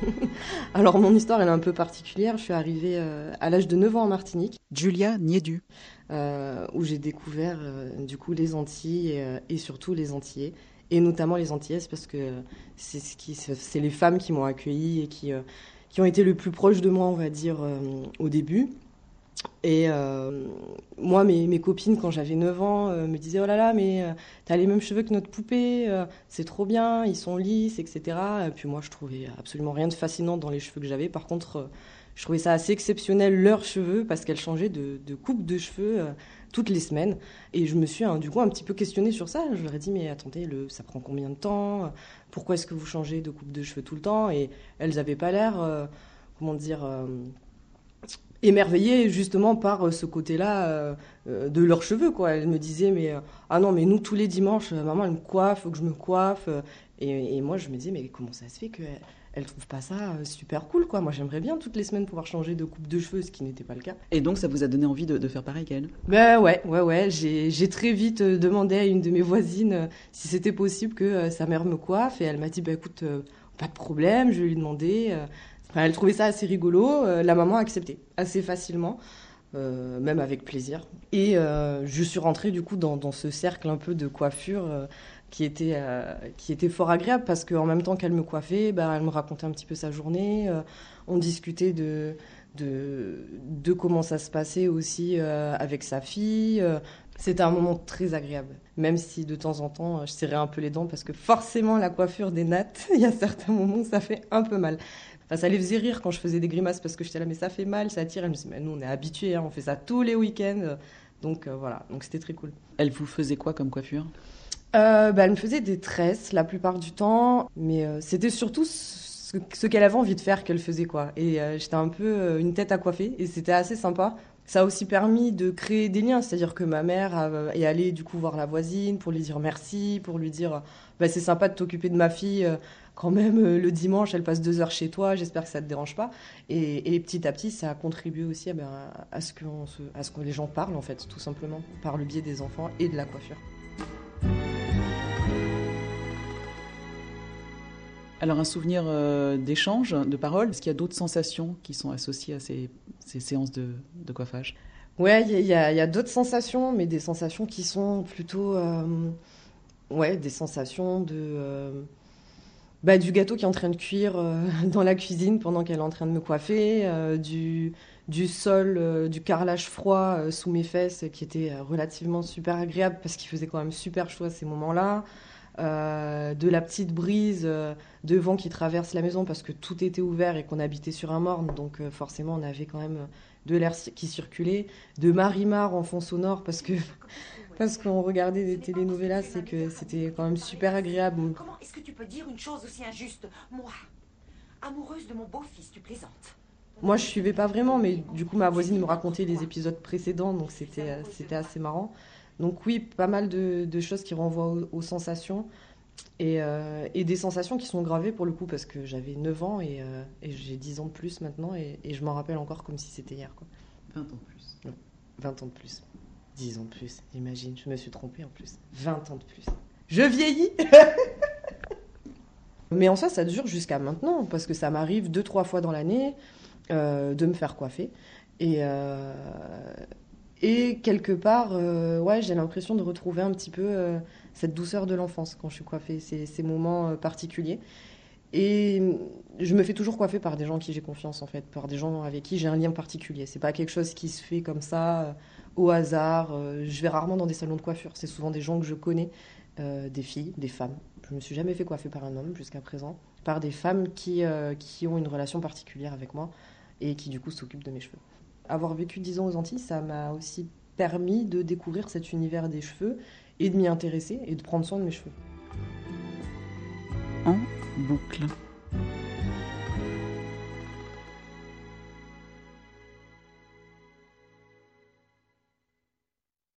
Alors mon histoire elle est un peu particulière. Je suis arrivée euh, à l'âge de 9 ans en Martinique, Julia Niedu. euh, où j'ai découvert euh, du coup les Antilles et, et surtout les Antillais, et notamment les Antillaises parce que c'est ce qui, c'est les femmes qui m'ont accueillie et qui qui ont été le plus proches de moi, on va dire, au début. Et euh, moi, mes, copines, quand j'avais 9 ans, euh, me disaient Oh là là, mais euh, t'as les mêmes cheveux que notre poupée, c'est trop bien, ils sont lisses, etc. Et puis moi, je trouvais absolument rien de fascinant dans les cheveux que j'avais. Par contre, je trouvais ça assez exceptionnel, leurs cheveux, parce qu'elles changeaient de, coupe de cheveux toutes les semaines. Et je me suis hein, du coup un petit peu questionnée sur ça. Je leur ai dit Mais attendez, ça prend combien de temps? Pourquoi est-ce que vous changez de coupe de cheveux tout le temps? Et elles n'avaient pas l'air, comment dire. Émerveillée justement par euh, ce côté-là euh, euh, de leurs cheveux quoi. Elle me disait mais ah non mais nous tous les dimanches maman elle me coiffe, faut que je me coiffe et, et moi je me disais mais comment ça se fait que elle, trouve pas ça super cool quoi. Moi j'aimerais bien toutes les semaines pouvoir changer de coupe de cheveux ce qui n'était pas le cas. Et donc ça vous a donné envie de, de faire pareil qu'elle? Ben ouais, ouais, ouais. J'ai très vite demandé à une de mes voisines si c'était possible que sa mère me coiffe. Et elle m'a dit, bah écoute, pas de problème, je vais lui demander. Elle trouvait ça assez rigolo. euh, la maman a accepté assez facilement, euh, même avec plaisir. Et euh, je suis rentrée du coup dans, ce cercle un peu de coiffure qui, était, qui était fort agréable parce qu'en même temps qu'elle me coiffait, bah, elle me racontait un petit peu sa journée. on discutait de, de, de comment ça se passait aussi avec sa fille. C'était un moment très agréable, même si de temps en temps je serrais un peu les dents parce que forcément la coiffure des nattes, il y a certains moments où ça fait un peu mal. Enfin, ça les faisait rire quand je faisais des grimaces parce que j'étais là, mais ça fait mal, ça tire. Elle me disait, mais nous on est habitués, hein, on fait ça tous les week-ends. Donc euh, voilà, donc c'était très cool. Elle vous faisait quoi comme coiffure? Euh, bah, elle me faisait des tresses la plupart du temps, mais euh, c'était surtout ce, ce qu'elle avait envie de faire qu'elle faisait quoi. Et euh, j'étais un peu euh, une tête à coiffer et c'était assez sympa. Ça a aussi permis de créer des liens, c'est-à-dire que ma mère est allée du coup voir la voisine pour lui dire merci, pour lui dire bah, c'est sympa de t'occuper de ma fille. euh, quand même, euh, le dimanche, elle passe deux heures chez toi, j'espère que ça te dérange pas. Et, et petit à petit, ça a contribué aussi à, ben, à ce, qu'on se- à ce que les gens parlent, en fait, tout simplement, par le biais des enfants et de la coiffure. Alors un souvenir euh, d'échange, de parole, est-ce qu'il y a d'autres sensations qui sont associées à ces, ces séances de, coiffage Ouais, il y a, d'autres sensations, mais des sensations qui sont plutôt. euh, ouais, des sensations de. euh, bah, du gâteau qui est en train de cuire euh, dans la cuisine pendant qu'elle est en train de me coiffer, du, du sol, du carrelage froid sous mes fesses qui était relativement super agréable parce qu'il faisait quand même super chaud à ces moments-là. Euh, de la petite brise euh, de vent qui traverse la maison parce que tout était ouvert et qu'on habitait sur un morne, donc euh, forcément on avait quand même de l'air qui circulait, de Marimar en fond sonore parce que parce qu'on regardait des télénovelas, c'est que c'était quand même super agréable. Comment est-ce que tu peux dire une chose aussi injuste? Moi, amoureuse de mon beau-fils, tu plaisantes. Moi, je suivais pas vraiment, mais du coup, ma voisine me racontait les épisodes précédents, donc c'était c'était assez marrant. Donc oui, pas mal de, de choses qui renvoient aux, aux sensations et, euh, et des sensations qui sont gravées pour le coup parce que j'avais 9 ans et, euh, et j'ai 10 ans de plus maintenant et, et je m'en rappelle encore comme si c'était hier. Quoi. 20 ans de plus. 20 ans de plus. 10 ans de plus, imagine, je me suis trompée en plus. 20 ans de plus. Je vieillis Mais en soi, ça dure jusqu'à maintenant, parce que ça m'arrive deux, trois fois dans l'année euh, de me faire coiffer. Et, et quelque part, euh, ouais, j'ai l'impression de retrouver un petit peu euh, cette douceur de l'enfance quand je suis coiffée, ces, moments euh, particuliers. Et je me fais toujours coiffer par des gens en qui j'ai confiance, en fait, par des gens avec qui j'ai un lien particulier. C'est pas quelque chose qui se fait comme ça, au hasard. Je vais rarement dans des salons de coiffure. C'est souvent des gens que je connais, des filles, des femmes. Je me suis jamais fait coiffer par un homme jusqu'à présent, par des femmes qui, qui ont une relation particulière avec moi et qui, du coup, s'occupent de mes cheveux. Avoir vécu 10 ans aux Antilles, ça m'a aussi permis de découvrir cet univers des cheveux et de m'y intéresser et de prendre soin de mes cheveux. boucle.